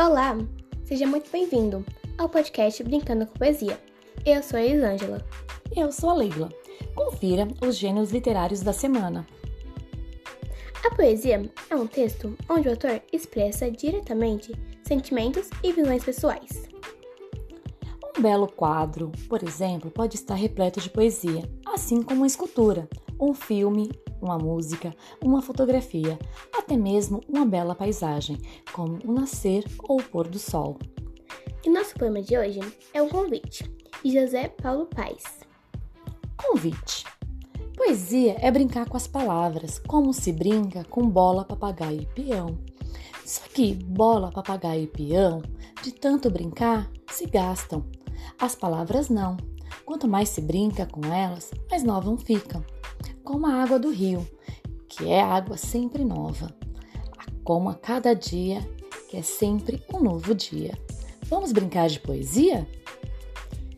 Olá, seja muito bem-vindo ao podcast Brincando com Poesia. Eu sou a Elisângela. Eu sou a Leila. Confira os gêneros literários da semana. A poesia é um texto onde o autor expressa diretamente sentimentos e visões pessoais. Um belo quadro, por exemplo, pode estar repleto de poesia, assim como uma escultura, um filme, uma música, uma fotografia, até mesmo uma bela paisagem, como o nascer ou o pôr do sol. E nosso poema de hoje é um convite, de José Paulo Paes. Convite. Poesia é brincar com as palavras, como se brinca com bola, papagaio e peão. Só que bola, papagaio e peão, de tanto brincar, se gastam. As palavras não. Quanto mais se brinca com elas, mais novas ficam como a água do rio, que é água sempre nova, como a cada dia, que é sempre um novo dia. Vamos brincar de poesia?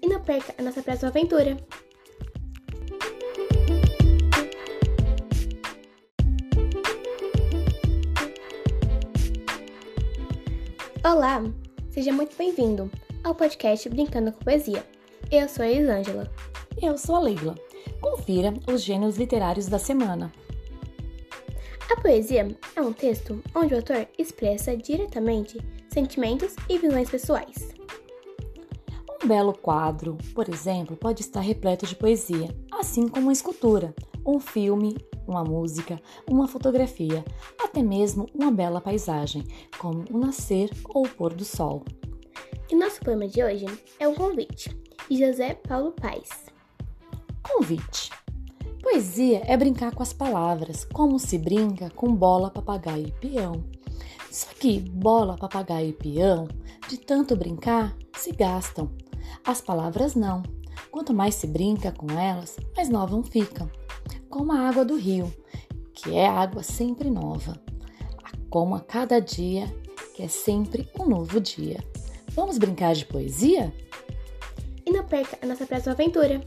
E não perca a nossa próxima aventura! Olá, seja muito bem-vindo ao podcast Brincando com Poesia. Eu sou a Elisângela. Eu sou a Leila. Confira os gêneros literários da semana. A poesia é um texto onde o autor expressa diretamente sentimentos e visões pessoais. Um belo quadro, por exemplo, pode estar repleto de poesia, assim como uma escultura, um filme, uma música, uma fotografia, até mesmo uma bela paisagem, como o nascer ou o pôr do sol. E nosso poema de hoje é um convite, de José Paulo Paes. Convite. Poesia é brincar com as palavras, como se brinca com bola, papagaio e peão. Só que bola, papagaio e peão, de tanto brincar, se gastam. As palavras não. Quanto mais se brinca com elas, mais novas ficam. Como a água do rio, que é água sempre nova. Como a cada dia, que é sempre um novo dia. Vamos brincar de poesia? E não perca a nossa próxima aventura!